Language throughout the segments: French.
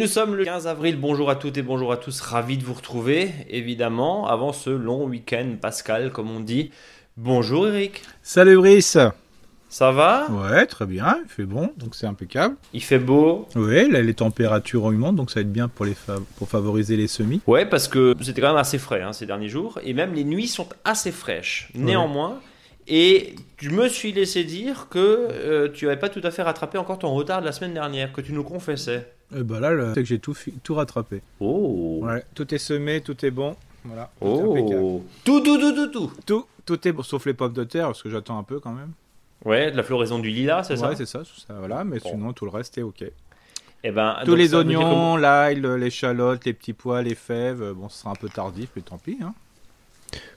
nous sommes le 15 avril. Bonjour à toutes et bonjour à tous. Ravi de vous retrouver, évidemment, avant ce long week-end pascal, comme on dit. Bonjour Eric. Salut Brice. Ça va? Ouais, très bien. Il fait bon, donc c'est impeccable. Il fait beau? Ouais, là les températures augmentent, donc ça va être bien pour, les pour favoriser les semis. Ouais, parce que c'était quand même assez frais hein, ces derniers jours, et même les nuits sont assez fraîches. Néanmoins, et je me suis laissé dire que euh, tu n'avais pas tout à fait rattrapé encore ton retard de la semaine dernière, que tu nous confessais. Et eh bah ben là, c'est que j'ai tout, tout rattrapé. Oh Ouais, tout est semé, tout est bon. Voilà. Oh Tout, tout, tout, tout, tout Tout, tout est bon, sauf les pommes de terre, parce que j'attends un peu quand même. Ouais, de la floraison du lilas, c'est ça? Ouais, c'est ça, ça, voilà, mais sinon tout le reste est ok. Eh ben, Tous les oignons, l'ail, l'échalote, les petits pois, les fèves, bon, ce sera un peu tardif, mais tant pis. Hein.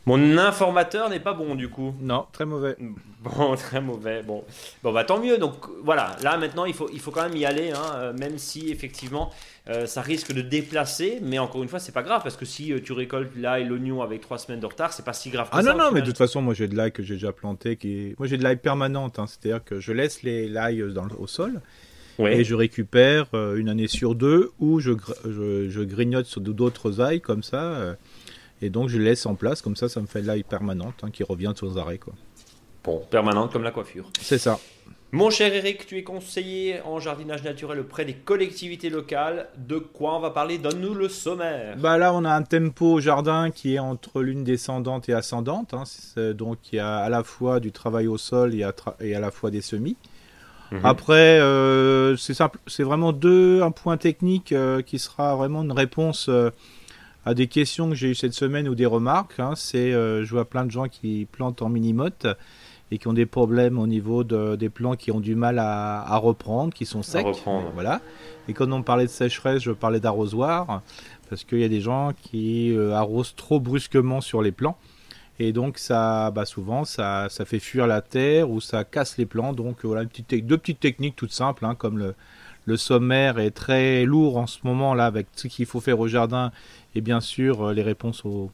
Mon informateur n'est pas bon du coup. Non, très mauvais. Bon, très mauvais. Bon, bon bah tant mieux. Donc voilà, là maintenant il faut, il faut quand même y aller, hein, euh, même si effectivement euh, ça risque de déplacer. Mais encore une fois, c'est pas grave parce que si euh, tu récoltes l'ail, l'oignon avec trois semaines de retard, c'est pas si grave. Que ah non, non, mais de toute façon, moi j'ai de l'ail que j'ai déjà planté. Qui Moi j'ai de l'ail permanente, hein, c'est-à-dire que je laisse les l'ail au sol. Et je récupère une année sur deux ou je, je, je grignote sur d'autres ailes comme ça. Et donc je laisse en place, comme ça, ça me fait l'ail permanente hein, qui revient sans arrêt. Quoi. Bon, permanente comme la coiffure. C'est ça. Mon cher Eric, tu es conseiller en jardinage naturel auprès des collectivités locales. De quoi on va parler? Donne-nous le sommaire. Bah là, on a un tempo jardin qui est entre l'une descendante et ascendante. Hein. Donc il y a à la fois du travail au sol et à, et à la fois des semis. Mhm. Après, euh, c'est vraiment deux un point technique euh, qui sera vraiment une réponse. Euh, à des questions que j'ai eues cette semaine ou des remarques. Hein, c'est, euh, je vois plein de gens qui plantent en mini-motte et qui ont des problèmes au niveau de, des plants qui ont du mal à, reprendre, qui sont secs. Voilà. Et quand on parlait de sécheresse, je parlais d'arrosoir parce qu'il y a des gens qui euh, arrosent trop brusquement sur les plants. Et donc ça, bah souvent, ça, ça fait fuir la terre ou ça casse les plants. Donc voilà, une petite, deux petites techniques toutes simples, hein, comme le, le sommaire est très lourd en ce moment là avec ce qu'il faut faire au jardin et bien sûr euh, les réponses aux,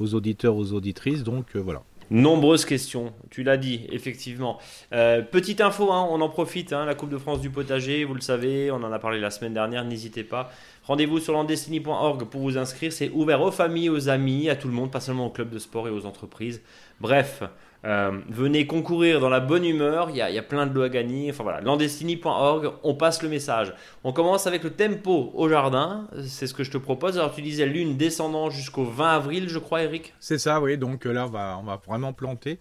auditeurs, aux auditrices. Donc euh, voilà. Nombreuses questions, tu l'as dit, effectivement. Euh, petite info, hein, on en profite, hein, la Coupe de France du potager, vous le savez, on en a parlé la semaine dernière, n'hésitez pas. Rendez-vous sur landestiny.org pour vous inscrire, c'est ouvert aux familles, aux amis, à tout le monde, pas seulement aux clubs de sport et aux entreprises. Bref, euh, venez concourir dans la bonne humeur, il y, a, plein de lots à gagner. Enfin voilà, landestiny.org, on passe le message. On commence avec le tempo au jardin, c'est ce que je te propose. Alors tu disais lune descendant jusqu'au 20 avril, je crois, Eric C'est ça, oui. Donc euh, là, on va, on va vraiment planter.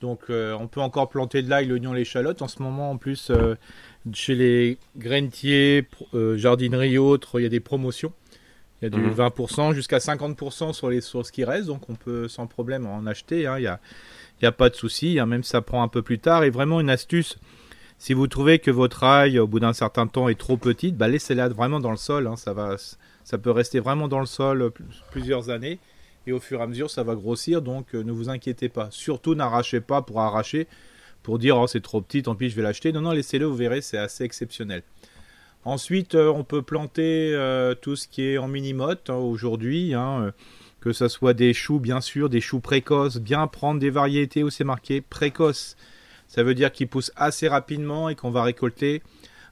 Donc euh, on peut encore planter de l'ail, l'oignon, l'échalote. En ce moment, en plus, chez les grainetiers, jardineries et autres, il y a des promotions. Il y a du 20% mhm. jusqu'à 50% sur les sources qui restent, donc on peut sans problème en acheter. Hein. Il y a il n'y a pas de souci, hein, même si ça prend un peu plus tard. Et vraiment une astuce, si vous trouvez que votre ail, au bout d'un certain temps, est trop petite, bah, laissez-la vraiment dans le sol. Hein. ça, va, ça peut rester vraiment dans le sol plusieurs années. Et au fur et à mesure, ça va grossir. Donc euh, ne vous inquiétez pas. Surtout n'arrachez pas pour arracher, pour dire oh, c'est trop petit, tant pis, je vais l'acheter. Non, non, laissez-le, vous verrez, c'est assez exceptionnel. Ensuite, euh, on peut planter euh, tout ce qui est en mini-motte hein, aujourd'hui que ce soit des choux, bien sûr, des choux précoces, bien prendre des variétés où c'est marqué précoce. Ça veut dire qu'ils poussent assez rapidement et qu'on va récolter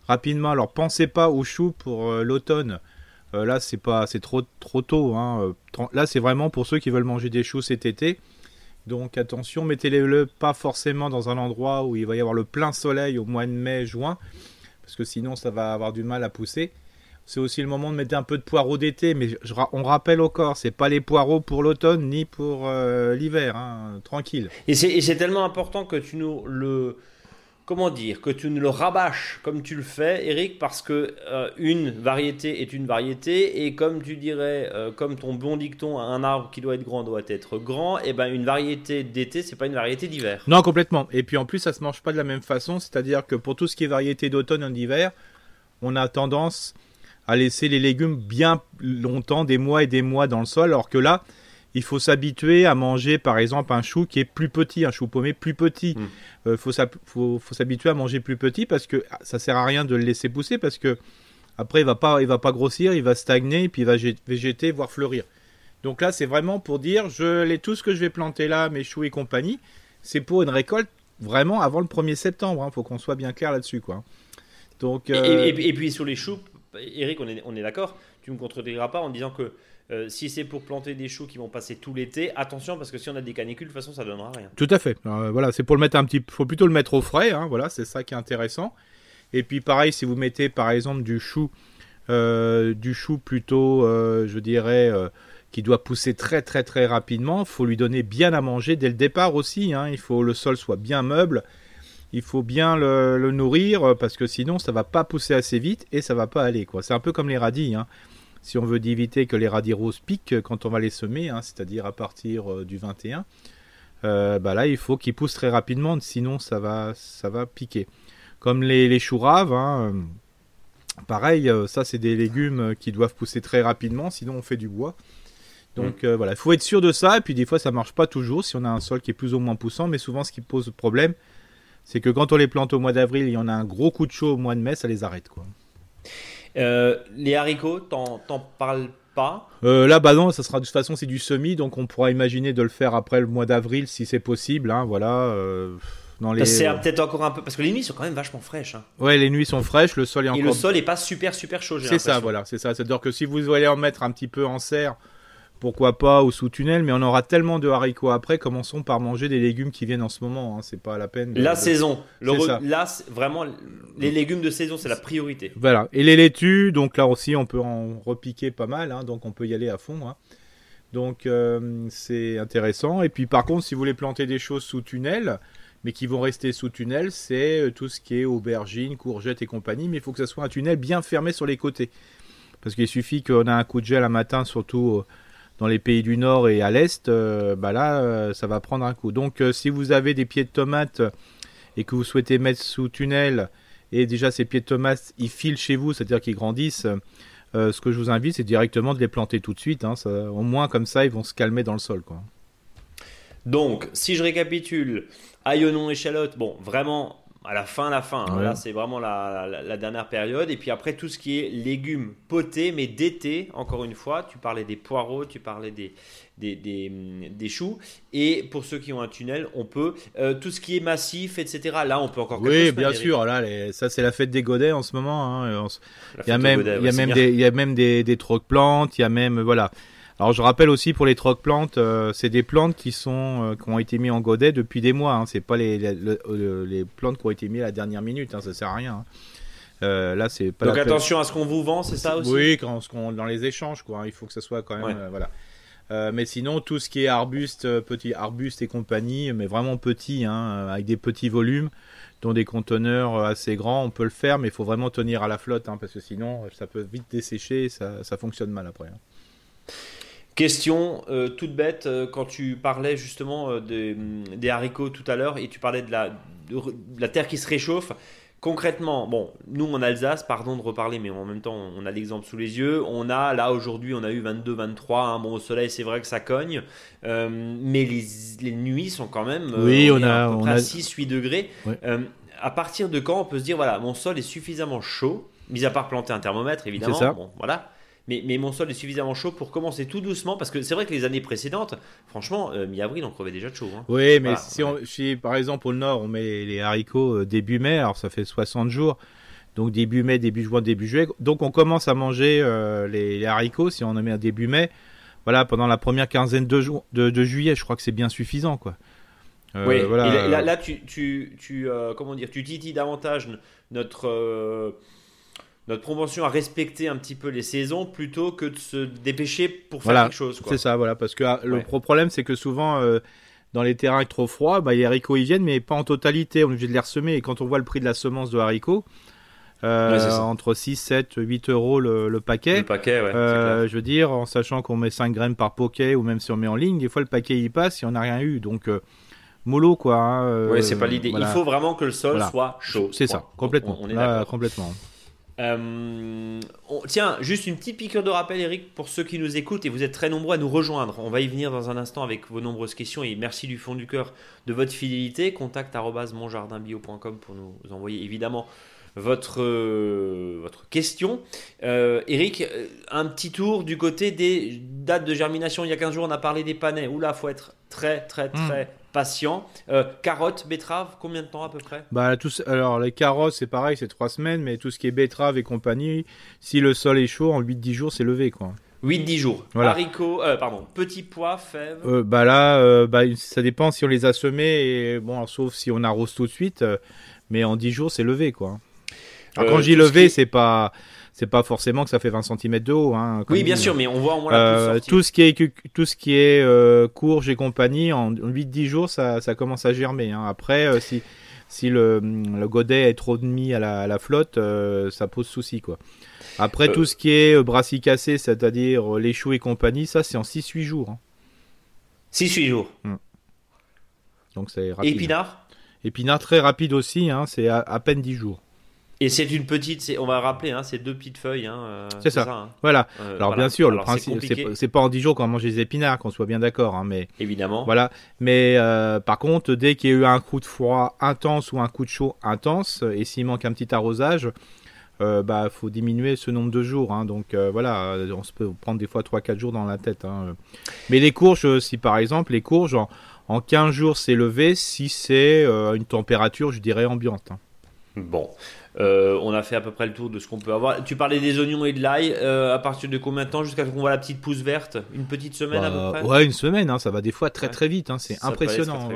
rapidement. Alors pensez pas aux choux pour euh, l'automne. Euh, là, c'est pas, c'est trop, trop tôt. Hein. Euh, là, c'est vraiment pour ceux qui veulent manger des choux cet été. Donc attention, mettez-les pas forcément dans un endroit où il va y avoir le plein soleil au mois de mai, juin, parce que sinon ça va avoir du mal à pousser c'est aussi le moment de mettre un peu de poireaux d'été, mais on rappelle au corps, c'est pas les poireaux pour l'automne ni pour euh, l'hiver, hein, tranquille. Et c'est tellement important que tu nous le comment dire que tu ne le rabâches comme tu le fais, Eric, parce que euh, une variété est une variété et comme tu dirais, euh, comme ton bon dicton, un arbre qui doit être grand doit être grand, et eh ben une variété d'été c'est pas une variété d'hiver. Non complètement. Et puis en plus ça se mange pas de la même façon, c'est-à-dire que pour tout ce qui est variété d'automne et d'hiver, on a tendance à laisser les légumes bien longtemps, des mois et des mois dans le sol, alors que là, il faut s'habituer à manger par exemple un chou qui est plus petit, un chou paumé plus petit. Il mm. euh, faut, s'habituer à manger plus petit parce que ah, ça sert à rien de le laisser pousser parce que après il va pas, il va pas grossir, il va stagner et puis il va végéter voire fleurir. Donc là c'est vraiment pour dire je les tout ce que je vais planter là, mes choux et compagnie, c'est pour une récolte vraiment avant le 1er septembre. Il hein. faut qu'on soit bien clair là-dessus quoi. Donc, et, et, puis sur les choux, Eric, on est, on est d'accord, tu ne me contrediras pas en disant que euh, si c'est pour planter des choux qui vont passer tout l'été, attention parce que si on a des canicules, de toute façon, ça donnera rien. Tout à fait. Euh, voilà, c'est pour le mettre un petit, faut plutôt le mettre au frais. Hein, voilà, c'est ça qui est intéressant. Et puis pareil, si vous mettez par exemple du chou, euh, du chou plutôt, je dirais, qui doit pousser très très très rapidement, faut lui donner bien à manger dès le départ aussi. Hein. il faut le sol soit bien meuble. Il faut bien le, nourrir parce que sinon ça va pas pousser assez vite et ça va pas aller quoi. C'est un peu comme les radis. Hein si on veut éviter que les radis roses piquent quand on va les semer, hein, c'est-à-dire à partir euh, du 21, euh, bah là il faut qu'ils poussent très rapidement, sinon ça va, ça va piquer. Comme les, les choux raves, hein, euh, pareil, ça c'est des légumes qui doivent pousser très rapidement, sinon on fait du bois. Donc mm. voilà, il faut être sûr de ça, et puis des fois ça marche pas toujours si on a un sol qui est plus ou moins poussant, mais souvent ce qui pose problème, c'est que quand on les plante au mois d'avril, il y en a un gros coup de chaud au mois de mai, ça les arrête quoi. Euh, les haricots, t'en parles pas? Euh, Là, bah non, ça sera de toute façon c'est du semi, donc on pourra imaginer de le faire après le mois d'avril si c'est possible. Hein, voilà. Euh, les... C'est peut-être encore un peu parce que les nuits sont quand même vachement fraîches. Hein. Ouais, les nuits sont fraîches, le sol est encore. Et le sol est pas super super chaud. C'est ça, voilà, c'est ça. C'est-à-dire que si vous voulez en mettre un petit peu en serre pourquoi pas au sous-tunnel, mais on aura tellement de haricots après, commençons par manger des légumes qui viennent en ce moment, hein. c'est pas la peine. la saison, là vraiment, les légumes de saison, c'est la priorité. Voilà, et les laitues, donc là aussi on peut en repiquer pas mal, hein. donc on peut y aller à fond. Hein. Donc euh, c'est intéressant. Et puis par contre, si vous voulez planter des choses sous tunnel, mais qui vont rester sous tunnel, c'est euh, tout ce qui est aubergines, courgettes et compagnie, mais il faut que ça soit un tunnel bien fermé sur les côtés. Parce qu'il suffit qu'on a un coup de gel un matin, surtout dans les pays du Nord et à l'Est, euh, bah là, euh, ça va prendre un coup. Donc, euh, si vous avez des pieds de tomates et que vous souhaitez mettre sous tunnel, et déjà ces pieds de tomates, ils filent chez vous, c'est-à-dire qu'ils grandissent, ce que je vous invite, c'est directement de les planter tout de suite. Hein. au moins, comme ça, ils vont se calmer dans le sol. Donc, si je récapitule, ail, oignon, échalote, bon, vraiment à la fin, la fin. Hein. Là, c'est vraiment la, dernière période. Et puis après, tout ce qui est légumes potés, mais d'été, encore une fois. Tu parlais des poireaux, tu parlais des, des, des, choux. Et pour ceux qui ont un tunnel, on peut. Euh, tout ce qui est massif, etc. Là, on peut encore. Oui, bien sûr. Là, ça, c'est la fête des godets en ce moment. Hein. Il y a même, il y a même des, il y a même des, des trocs plantes. Il y a même, voilà. Alors je rappelle aussi pour les troc plantes, euh, c'est des plantes qui sont euh, qui ont été mises en godet depuis des mois. Hein. C'est pas les, les, plantes qui ont été mises à la dernière minute. Hein. Ça sert à rien. Hein. là c'est pas. Donc attention à ce qu'on vous vend, c'est ça aussi? Oui, quand, dans les échanges quoi. Il faut que ça soit quand même voilà. mais sinon, tout ce qui est arbuste, petit arbuste et compagnie, mais vraiment petit, avec des petits volumes, dont des conteneurs assez grands, on peut le faire, mais il faut vraiment tenir à la flotte, parce que sinon, ça peut vite dessécher, ça, ça fonctionne mal après. Question euh, toute bête, euh, quand tu parlais justement euh, des, haricots tout à l'heure et tu parlais de la, de, la, terre qui se réchauffe, concrètement, bon, nous en Alsace, pardon de reparler, mais en même temps on a l'exemple sous les yeux, on a là aujourd'hui on a eu 22, 23, hein, bon au soleil c'est vrai que ça cogne, mais les, les, nuits sont quand même oui, on, a, à peu on près à 6-8 degrés. à partir de quand on peut se dire voilà, mon sol est suffisamment chaud, mis à part planter un thermomètre évidemment, ça. bon voilà mais, mais, mon sol est suffisamment chaud pour commencer tout doucement parce que c'est vrai que les années précédentes, franchement, euh, mi-avril, on crevait déjà de chaud. Hein. Oui, mais si, on, si, par exemple au nord on met les haricots euh, début mai, alors ça fait 60 jours, donc début mai, début juin, début juillet, donc on commence à manger euh, les, haricots si on en met un début mai. Voilà, pendant la première quinzaine de, de, juillet, je crois que c'est bien suffisant, quoi. oui, voilà. là, là, tu, tu, tu comment dire, tu titilles davantage notre notre promotion à respecter un petit peu les saisons plutôt que de se dépêcher pour faire quelque chose. C'est ça, voilà, parce que ah, le problème c'est que souvent euh, dans les terrains trop froids, bah, les haricots ils viennent, mais pas en totalité, on est obligé de les ressemer. Et quand on voit le prix de la semence de haricots, euh, entre 6, 7, 8 euros le, paquet. Le paquet, ouais, euh, je veux dire, en sachant qu'on met 5 graines par poquet ou même si on met en ligne, des fois le paquet il passe et on n'a rien eu. Donc, mollo quoi. Hein, oui, c'est pas l'idée. Il faut vraiment que le sol soit chaud. C'est ça, complètement. On, est complètement. Euh, tiens, juste une petite piqûre de rappel, Eric, pour ceux qui nous écoutent, et vous êtes très nombreux à nous rejoindre. On va y venir dans un instant avec vos nombreuses questions, et merci du fond du cœur de votre fidélité. Contact monjardinbio.com pour nous envoyer évidemment votre, votre question. Eric, un petit tour du côté des dates de germination. Il y a 15 jours, on a parlé des panais. Oula, faut être très, très, hmm. très patient. carottes, betteraves, combien de temps à peu près? Bah, Alors, les carottes, c'est pareil, c'est 3 semaines, mais tout ce qui est betterave et compagnie, si le sol est chaud, en 8-10 jours, c'est levé. quoi. 8-10 jours. Voilà. Haricots, euh, pardon, petits pois, fèves. Euh, bah là, euh, bah, ça dépend si on les a semés, et, bon, sauf si on arrose tout de suite. mais en 10 jours, c'est levé, quoi. quand j'ai levé, c'est pas c'est pas forcément que ça fait 20 cm de haut. Hein, oui, bien sûr, mais on voit au moins la Tout ce qui est, tout ce qui est courge et compagnie, en 8-10 jours, ça, ça, commence à germer. Hein. Après, si, si le, le, godet est trop mis à la, à la flotte, ça pose souci. quoi. Après, euh. tout ce qui est euh, brassicacé, c'est-à-dire euh, les choux et compagnie, ça, c'est en 6-8 jours. 6-8 hein. jours. Hmm. Donc, c'est rapide. Et épinard Épinard, très rapide aussi, hein, c'est à, peine 10 jours. Et c'est une petite, on va rappeler, hein, c'est deux petites feuilles. Hein, c'est ça. Voilà. Alors bien sûr, le principe, c'est pas en 10 jours qu'on mange des épinards, qu'on soit bien d'accord. mais évidemment. Voilà. Mais par contre, dès qu'il y a eu un coup de froid intense ou un coup de chaud intense, et s'il manque un petit arrosage, euh, bah faut diminuer ce nombre de jours. Hein. donc euh, voilà, on se peut prendre des fois 3-4 jours dans la tête. Hein. Mais les courges, si par exemple, les courges, en, 15 jours c'est levé si c'est euh, une température, je dirais, ambiante. Hein. Bon. Euh, on a fait à peu près le tour de ce qu'on peut avoir. Tu parlais des oignons et de l'ail. Euh, à partir de combien de temps jusqu'à ce qu'on voit la petite pousse verte? Une petite semaine à peu bah, près? Ouais, une semaine. Hein, ça va des fois très très vite. Hein, c'est impressionnant.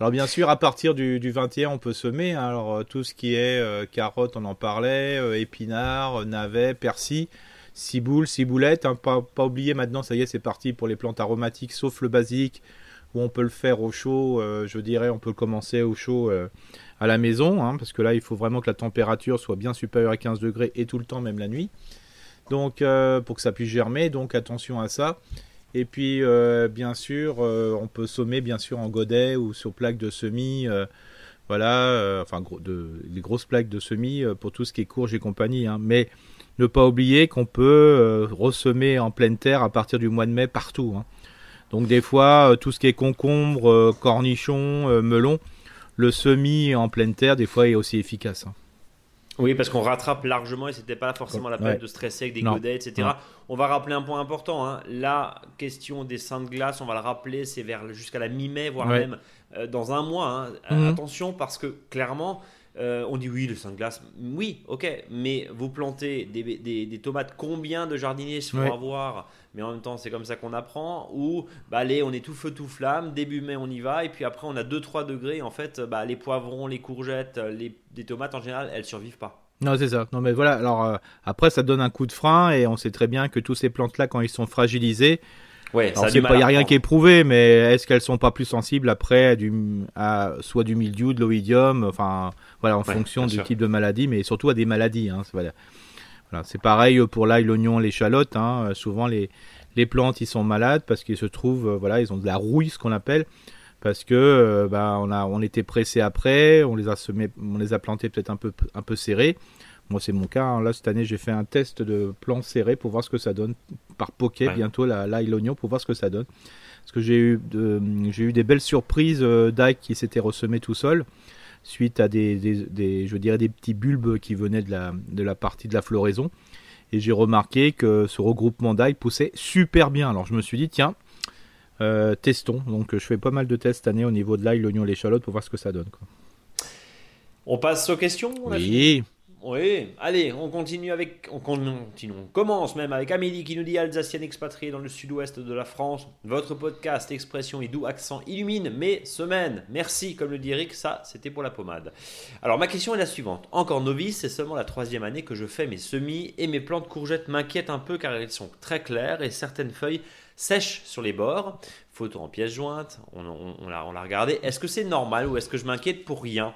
Alors bien sûr, à partir du, 21, on peut semer. Hein. alors euh, tout ce qui est carottes, on en parlait, épinards, navets, persil. Ciboule, ciboulette, pas, pas oublier maintenant, ça y est, c'est parti pour les plantes aromatiques, sauf le basique, où on peut le faire au chaud, je dirais, on peut commencer au chaud à la maison, hein, parce que là, il faut vraiment que la température soit bien supérieure à 15 degrés et tout le temps, même la nuit. Donc, euh, pour que ça puisse germer, donc attention à ça. Et puis, euh, bien sûr, euh, on peut sommer, bien sûr, en godet ou sur plaque de semis. voilà, enfin, gros, de, grosses plaques de semis pour tout ce qui est courge et compagnie. Hein. Mais ne pas oublier qu'on peut ressemer en pleine terre à partir du mois de mai partout. Hein. Donc, des fois, tout ce qui est concombre, cornichons, melons, le semis en pleine terre, des fois, est aussi efficace. Hein. Oui, parce qu'on rattrape largement et c'était pas forcément la peine de stresser avec des godets, etc. On va rappeler un point important. Hein. La question des seins de glace, on va le rappeler, c'est vers jusqu'à la mi-mai, voire même euh, dans un mois. Hein. Mhm. Attention, parce que clairement, euh, on dit oui, le sein de glace. Oui, ok, mais vous plantez des, tomates, combien de jardiniers se font avoir Mais en même temps, c'est comme ça qu'on apprend. Ou, bah, allez, on est tout feu, tout flamme. Début mai, on y va. Et puis après, on a 2-3 degrés. En fait, bah, les poivrons, les courgettes, les, tomates en général, elles survivent pas. Non, c'est ça. Non, mais voilà. Alors, euh, après, ça donne un coup de frein. Et on sait très bien que tous ces plantes-là, quand ils sont fragilisés, Ouais, il n'y a rien qui est prouvé, mais est-ce qu'elles sont pas plus sensibles après du, à soit du mildiou, de l'oïdium, enfin voilà, en fonction du type de maladie, mais surtout à des maladies. Hein, voilà. Voilà c'est pareil pour l'ail, l'oignon, l'échalote. Hein, souvent les, les plantes ils sont malades parce qu'ils se trouvent, voilà, ils ont de la rouille, ce qu'on appelle, parce que euh, bah, on a on était pressé après, on les a semés, on les a plantés peut-être un peu un peu serrés. Moi, c'est mon cas. Hein. Là, cette année, j'ai fait un test de plan serré pour voir ce que ça donne. Par poké, bientôt, l'ail, l'oignon, pour voir ce que ça donne. Parce que j'ai eu, j'ai eu des belles surprises euh, d'ail qui s'étaient ressemés tout seul suite à des, des, je dirais, des petits bulbes qui venaient de la, de la partie de la floraison. Et j'ai remarqué que ce regroupement d'ail poussait super bien. Alors, je me suis dit, tiens, euh, testons. Donc, je fais pas mal de tests cette année au niveau de l'ail, l'oignon, l'échalote pour voir ce que ça donne. Quoi. On passe aux questions Oui. Oui, allez, on continue avec. On continue, on commence même avec Amélie qui nous dit Alsacienne expatriée dans le sud-ouest de la France. Votre podcast, expression et doux accent illumine mes semaines. Merci, comme le dit Eric, ça c'était pour la pommade. Alors ma question est la suivante. Encore novice, c'est seulement la troisième année que je fais mes semis et mes plantes courgettes m'inquiètent un peu car elles sont très claires et certaines feuilles sèches sur les bords. Photo en pièces jointes, on, on l'a regardé. Est-ce que c'est normal ou est-ce que je m'inquiète pour rien?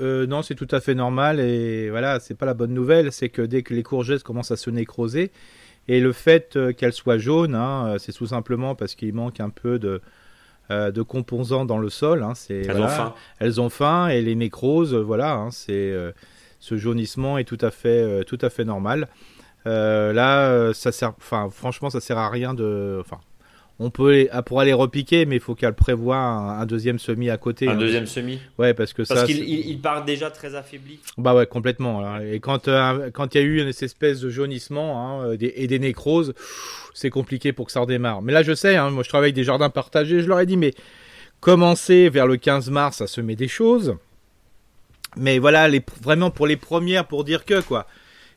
Euh, non, c'est tout à fait normal et voilà, c'est pas la bonne nouvelle, c'est que dès que les courgettes commencent à se nécroser, et le fait euh, qu'elles soient jaunes, hein, euh, c'est tout simplement parce qu'il manque un peu de, de composants dans le sol. Hein, elles ont faim. Elles ont faim et les nécroses, voilà, hein, c'est ce jaunissement est tout à fait, tout à fait normal. là, ça sert, enfin, franchement, ça sert à rien de, enfin, on peut ah, pourra les repiquer, mais il faut qu'elle prévoie un, un deuxième semis à côté. Un hein. deuxième semi Ouais, parce que Parce qu'il c'est- il, il part déjà très affaibli. Bah ouais, complètement. là. Et quand euh, quand il y a eu une espèce de jaunissement hein, euh, des- et des nécroses, c'est compliqué pour que ça redémarre. Mais là, je sais, hein, moi je travaille avec des jardins partagés, je leur ai dit, mais commencez vers le 15 mars à semer des choses. Mais voilà, les, vraiment pour les premières, pour dire que quoi.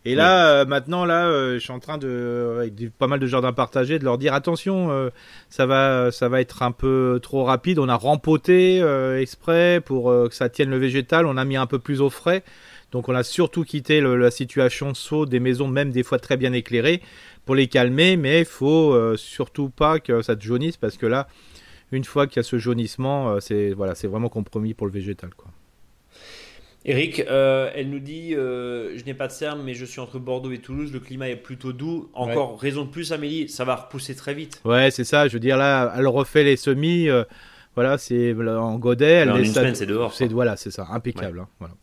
Et là, euh, maintenant, là, euh, je suis en train de, avec des- pas mal de jardins partagés, de leur dire attention, euh, ça va, ça va être un peu trop rapide. On a rempoté exprès pour que ça tienne le végétal. On a mis un peu plus au frais. Donc, on a surtout quitté le- la situation saut des maisons, même des fois très bien éclairées, pour les calmer. Mais il faut surtout pas que ça te jaunisse parce que là, une fois qu'il y a ce jaunissement, c'est voilà, c'est vraiment compromis pour le végétal, quoi. Eric, euh, elle nous dit euh, Je n'ai pas de serme, mais je suis entre Bordeaux et Toulouse. Le climat est plutôt doux. Encore raison de plus, Amélie, ça va repousser très vite. Ouais, c'est ça. Je veux dire là, elle refait les semis. euh, voilà, c'est en godet. Elle en une semaine, c'est dehors. C'est voilà, c'est ça, impeccable. hein, voilà.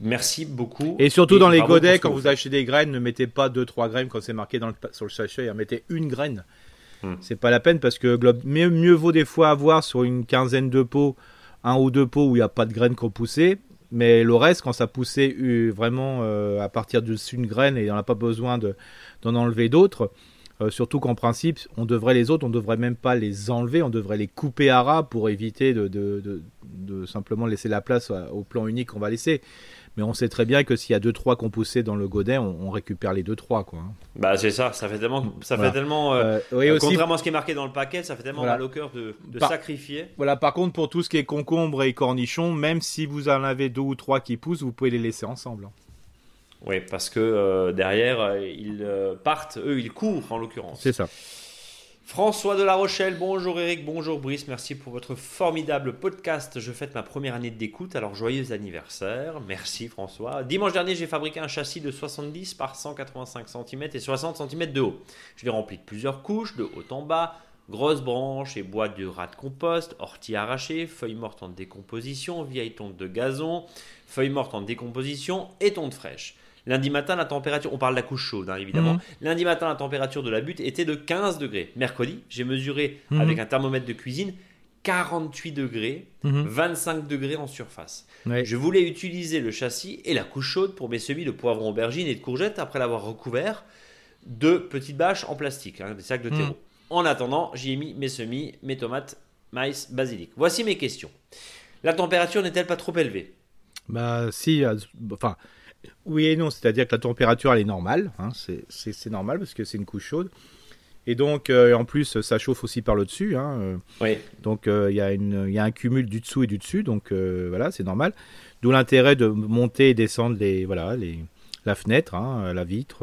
Merci beaucoup. Et surtout dans les godets, quand vous achetez des graines, ne mettez pas 2-3 graines quand c'est marqué dans le, sur le sachet, hein, mettez une graine. Hmm. C'est pas la peine parce que mieux, mieux vaut des fois avoir sur une quinzaine de pots, un ou deux pots où il n'y a pas de graines qui ont poussé, mais le reste, quand ça poussait euh, vraiment euh, à partir d'une graine et on n'a pas besoin de- d'en enlever d'autres, euh, surtout qu'en principe, on devrait les autres, on devrait même pas les enlever, on devrait les couper à ras pour éviter de, de- de- de simplement laisser la place au plan unique qu'on va laisser. Mais on sait très bien que s'il y a 2-3 qui ont poussé dans le godet, on, on récupère les 2-3. Quoi. hein. Bah, c'est ça, ça fait tellement. Ça Voilà. fait tellement euh, Euh, oui, euh, aussi, Contrairement à ce qui est marqué dans le paquet, ça fait tellement Voilà. mal au cœur de, de Par- sacrifier. voilà, par contre, pour tout ce qui est concombre et cornichons, même si vous en avez deux ou trois qui poussent, vous pouvez les laisser ensemble. hein. Oui, parce que euh, derrière, ils partent, eux, ils courent en l'occurrence. C'est ça. François de La Rochelle, bonjour Eric, bonjour Brice, merci pour votre formidable podcast. Je fête ma première année d'écoute, alors joyeux anniversaire. Merci François. Dimanche dernier, j'ai fabriqué un châssis de 70 par 185 cm et 60 cm de haut. Je l'ai rempli de plusieurs couches, de haut en bas, grosses branches et boîtes de rats de compost, orties arrachées, feuilles mortes en décomposition, vieilles tontes de gazon, feuilles mortes en décomposition et tontes fraîches. Lundi matin, la température, on parle de la couche chaude hein, évidemment. Mhm. Lundi matin, la température de la butte était de 15 degrés. Mercredi, j'ai mesuré Mhm. avec un thermomètre de cuisine 48 degrés, Mhm. 25 degrés en surface. Je voulais utiliser le châssis et la couche chaude pour mes semis de poivrons, aubergines et de courgettes après l'avoir recouvert de petites bâches en plastique, hein, des sacs de terreau. Mhm. En attendant, j'y ai mis mes semis, mes tomates, maïs, basilic. Voici mes questions. La température n'est-elle pas trop élevée? Bah, si, euh, enfin, oui et non, c'est-à-dire que la température elle est normale, hein, c'est- normal parce que c'est une couche chaude. Et donc, euh, en plus, ça chauffe aussi par le dessus. Hein, euh, Oui. donc, euh, il y, a y un cumul du dessous et du dessus. Donc, voilà, c'est normal. D'où l'intérêt de monter et descendre les, voilà, les, la fenêtre, hein, la vitre.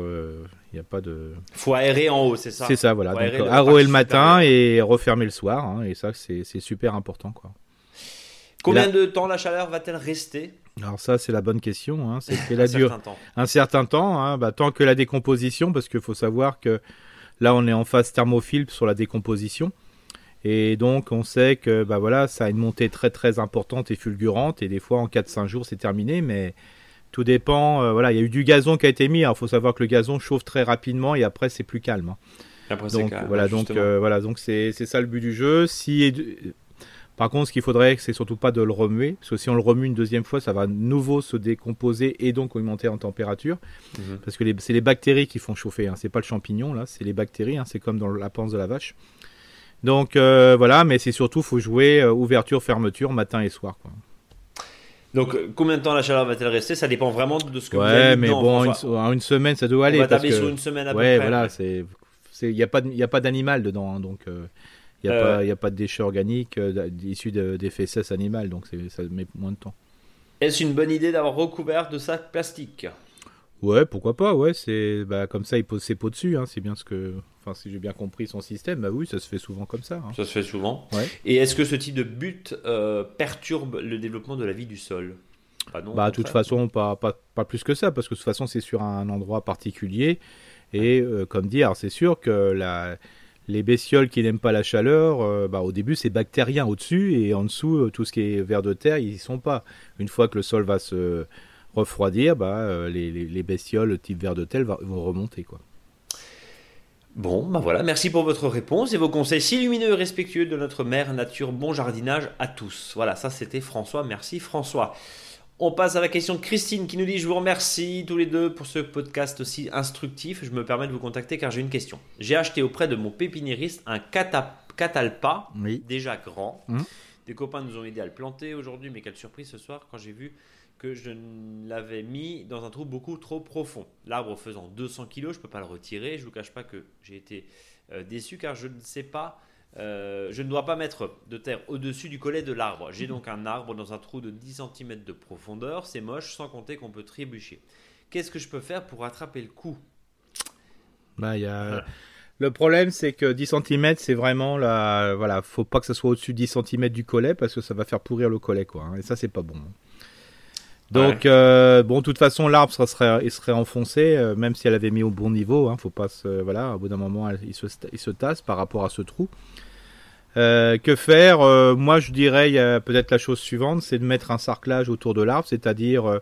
Il n'y a pas de. Faut aérer en haut, c'est ça? C'est ça, voilà. Faut Donc, aérer le matin et refermer le soir. hein, et ça, c'est c'est super important, quoi. Combien Là- de temps la chaleur va-t-elle rester? Alors ça, c'est la bonne question. Hein. C'est qu'elle a Un dure certain temps. un certain temps, hein, bah, tant que la décomposition, parce qu'il faut savoir que là, on est en phase thermophile sur la décomposition. Et donc, on sait que bah, voilà, ça a une montée très très importante et fulgurante. Et des fois, en 4-5 jours, c'est terminé. Mais tout dépend. euh, voilà, il y a eu du gazon qui a été mis. Alors, il faut savoir que le gazon chauffe très rapidement et après, c'est plus calme. hein. Après, Donc calme, voilà, donc justement. euh, voilà, donc c'est c'est ça le but du jeu. Si par contre, ce qu'il faudrait, c'est surtout pas de le remuer, parce que si on le remue une deuxième fois, ça va à nouveau se décomposer et donc augmenter en température, Mhm. parce que c'est les bactéries qui font chauffer. Hein. C'est pas le champignon là, c'est les bactéries. hein. C'est comme dans la panse de la vache. Donc euh, voilà, mais c'est surtout faut jouer euh, ouverture, fermeture, matin et soir. Quoi. Donc, euh, combien de temps la chaleur va-t-elle rester? Ça dépend vraiment de ce que vous Ouais, avez mis mais dedans, bon, François. une, en une semaine, ça doit On aller. va parce tabler que- sur une semaine à peu ouais, près. voilà, c'est, il n'y a pas, de- y a pas d'animal dedans, hein, donc il n'y a, Euh, a pas de déchets organiques euh, issus de- des fesses animales, donc ça met moins de temps. Est-ce une bonne idée d'avoir recouvert de sacs plastiques? Ouais, pourquoi pas, ouais, c'est, bah, comme ça il pose ses pots dessus, hein, c'est bien ce que, enfin, si j'ai bien compris son système, bah oui, ça se fait souvent comme ça. hein. Ça se fait souvent. Ouais. Et est-ce que ce type de but euh, perturbe le développement de la vie du sol? Bah non. Bah, de toute façon, pas, pas, pas plus que ça, parce que de toute façon, c'est sur un endroit particulier. Et euh, comme dit, alors, c'est sûr que la, les bestioles qui n'aiment pas la chaleur, euh, bah, au début, c'est bactérien au-dessus, et en dessous, euh, tout ce qui est vers de terre, ils y sont pas. Une fois que le sol va se refroidir, bah, euh, les, les, les bestioles type vers de terre vont remonter. Quoi. Bon, bah voilà, merci pour votre réponse et vos conseils si lumineux et respectueux de notre mère nature. Bon jardinage à tous. Voilà, ça c'était François. Merci François. On passe à la question de Christine qui nous dit Je vous remercie tous les deux pour ce podcast aussi instructif. Je me permets de vous contacter car j'ai une question. J'ai acheté auprès de mon pépiniériste un catalpa déjà grand. Hum. Des copains nous ont aidé à le planter aujourd'hui, mais quelle surprise ce soir quand j'ai vu que je l'avais mis dans un trou beaucoup trop profond. L'arbre faisant 200 kg, je ne peux pas le retirer. Je ne vous cache pas que j'ai été euh, déçu car je ne sais pas euh, je ne dois pas mettre de terre au-dessus du collet de l'arbre. J'ai donc un arbre dans un trou de 10 cm de profondeur. C'est moche, sans compter qu'on peut trébucher. Qu'est-ce que je peux faire pour rattraper le coup? Bah, y a... Le problème, c'est que 10 cm, c'est vraiment la. Voilà, faut pas que ça soit au-dessus de 10 cm du collet parce que ça va faire pourrir le collet, quoi. Hein. Et ça, c'est pas bon. Donc, euh, bon, de toute façon, l'arbre serait, il serait enfoncé, euh, même si elle avait mis au bon niveau. Hein, faut pas se, voilà, au bout d'un moment, il, se, il se tasse par rapport à ce trou. Euh, que faire Moi, je dirais, peut-être la chose suivante, c'est de mettre un sarclage autour de l'arbre, c'est-à-dire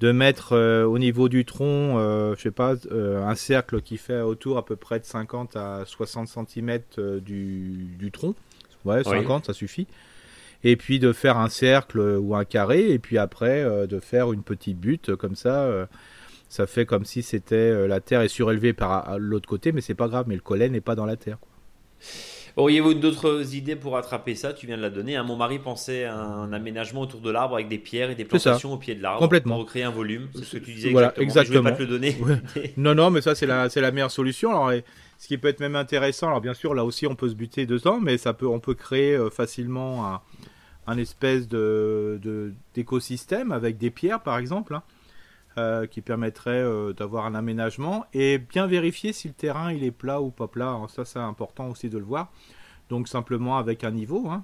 de mettre au niveau du tronc, je sais pas, un cercle qui fait autour à peu près de 50 à 60 cm du, du, tronc. Ouais, 50, ça suffit et puis de faire un cercle ou un carré, et puis après euh, de faire une petite butte comme ça. Euh, ça fait comme si c'était euh, la terre est surélevée par l'autre côté, mais c'est pas grave, mais le collet n'est pas dans la terre. Auriez-vous d'autres idées pour attraper ça? Tu viens de la donner. Hein. Mon mari pensait à un aménagement autour de l'arbre avec des pierres et des plantations au pied de l'arbre Complètement. pour recréer un volume. C'est ce que tu disais voilà, exactement. Je vais pas te le donner. non, non, mais ça c'est la, c'est la meilleure solution. Alors, ce qui peut être même intéressant, alors bien sûr là aussi on peut se buter dedans, mais ça peut, on peut créer facilement un, un espèce de, d'écosystème avec des pierres par exemple hein, euh, qui permettrait euh, d'avoir un aménagement et bien vérifier si le terrain il est plat ou pas plat ça c'est important aussi de le voir donc simplement avec un niveau hein.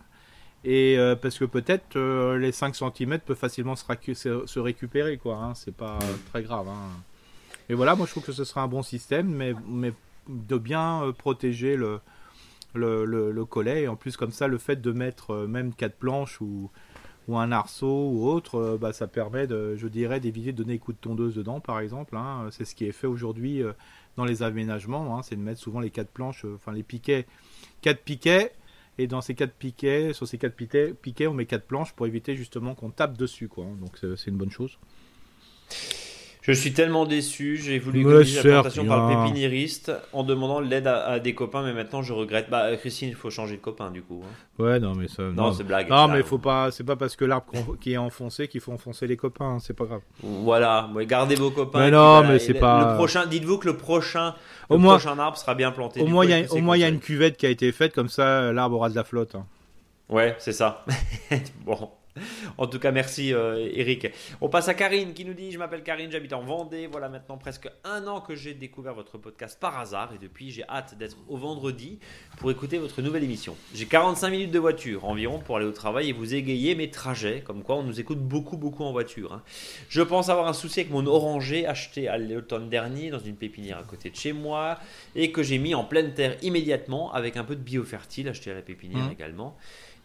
et euh, parce que peut-être les 5 cm peuvent facilement se, se récupérer quoi hein. c'est pas très grave et voilà moi je trouve que ce sera un bon système mais, mais de bien protéger le, le, collet. Et en plus, comme ça, le fait de mettre euh, même quatre planches ou, ou un arceau ou autre, euh, bah, ça permet, de, je dirais, d'éviter de donner des coups de tondeuse dedans, par exemple. Hein. C'est ce qui est fait aujourd'hui euh, dans les aménagements. Hein. C'est de mettre souvent les quatre planches, enfin les piquets, quatre piquets. Et dans ces quatre piquets, sur ces quatre piquets, piquets, on met quatre planches pour éviter justement qu'on tape dessus, quoi. Donc c'est une bonne chose. Je suis tellement déçu. J'ai voulu économiser la présentation par le pépiniériste en demandant l'aide à, des copains, mais maintenant je regrette. Bah, Christine, il faut changer de copain du coup. Hein. Ouais, non, mais ça. Non, c'est blague. Non, mais faut pas. C'est pas parce que l'arbre qui est enfoncé qu'il faut enfoncer les copains. Hein, c'est pas grave. Voilà. gardez vos copains. Mais non, mais c'est pas. Le prochain. Dites-vous que le prochain. Au moins, prochain arbre sera bien planté. Au moins, il y a, au moins, il y a une cuvette qui a été faite comme ça. L'arbre aura de la flotte. Hein. Ouais, c'est ça. bon. En tout cas, merci euh, Eric. On passe à Karine qui nous dit Je m'appelle Karine, j'habite en Vendée. Voilà maintenant presque un an que j'ai découvert votre podcast par hasard et depuis, j'ai hâte d'être au vendredi pour écouter votre nouvelle émission. J'ai 45 minutes de voiture environ pour aller au travail et vous égayer mes trajets. Comme quoi, on nous écoute beaucoup, beaucoup en voiture. Hein. Je pense avoir un souci avec mon oranger acheté à l'automne dernier dans une pépinière à côté de chez moi et que j'ai mis en pleine terre immédiatement avec un peu de biofertile acheté à la pépinière mmh. également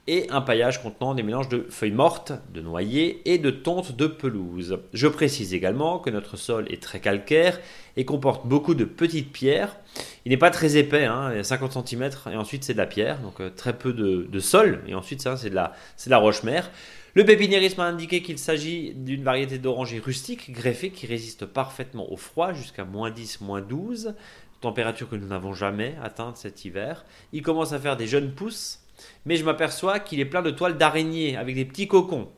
et un paillage contenant des mélanges de feuilles mortes, de noyer et de tonte de pelouse. Je précise également que notre sol est très calcaire et comporte beaucoup de petites pierres. Il n'est pas très épais, hein, 50 cm et ensuite c'est de la pierre, donc euh, très peu de, sol et ensuite ça c'est de la, de la roche-mère. Le pépiniériste m'a indiqué qu'il s'agit d'une variété d'oranger rustique greffée qui résiste parfaitement au froid jusqu'à moins 10, moins 12, température que nous n'avons jamais atteinte cet hiver. Il commence à faire des jeunes pousses mais je m'aperçois qu'il est plein de toiles d'araignée avec des petits cocons.